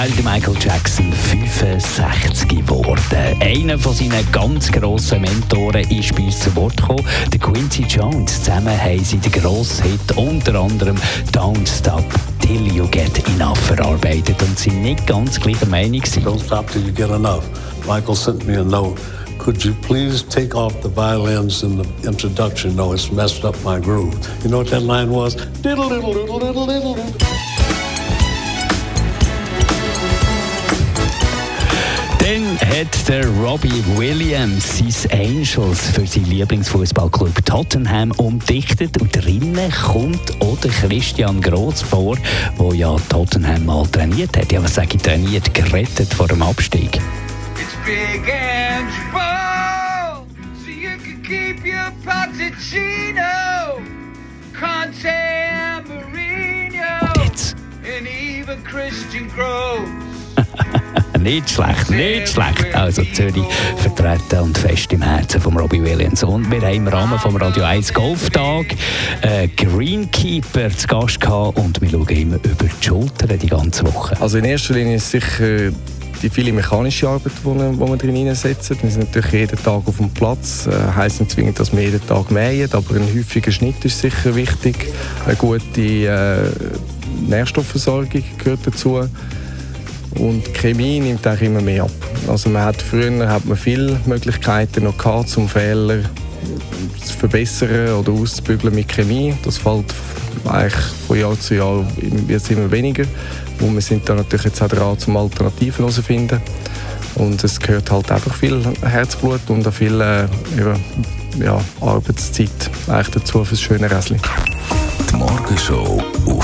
Michael Jackson 65 geworden. Einer von seinen ganz grossen Mentoren ist bei uns zu Wort gekommen. Der Quincy Jones. Zusammen haben sie den grossen Hit unter anderem Don't Stop Till You Get Enough verarbeitet und sind nicht ganz gleicher Meinung. Don't stop till you get enough. Michael sent me a note. Could you please take off the violins in the introduction? No, it's messed up my groove. You know what that line was? Diddle diddle diddle diddle diddle. Hat der Robbie Williams sein Angels für seinen Lieblingsfußballclub Tottenham umdichtet und drinnen kommt auch der Christian Groß vor, der ja Tottenham mal trainiert hat. Ja, was sage ich trainiert? Gerettet vor dem Abstieg. It's big and bold, so you can keep your Pochettino, Conte and Mourinho, and even Christian Groves. Nicht schlecht, nicht schlecht. Also Zürich vertreten und fest im Herzen von Robbie Williams. Und wir haben im Rahmen vom Radio 1 Golftag einen Greenkeeper zu Gast gehabt und wir schauen immer über die Schulter die ganze Woche. Also in erster Linie ist sicher die viele mechanische Arbeit, die wir, drin hineinsetzen. Wir sind natürlich jeden Tag auf dem Platz. Äh, heisst nicht zwingend, dass wir jeden Tag mähen, aber ein häufiger Schnitt ist sicher wichtig. Eine gute äh, Nährstoffversorgung gehört dazu. Und Chemie nimmt auch immer mehr ab. Also man hat früher hat man viele Möglichkeiten noch gehabt, um Fehler zu verbessern oder auszubügeln mit Chemie. Das fällt eigentlich von Jahr zu Jahr wird immer weniger. Und wir sind da natürlich jetzt auch dran, zum Alternativen herauszufinden. Und es gehört halt einfach viel Herzblut und auch viel äh, ja, Arbeitszeit eigentlich dazu für das schöne Räsli. Die Morgenshow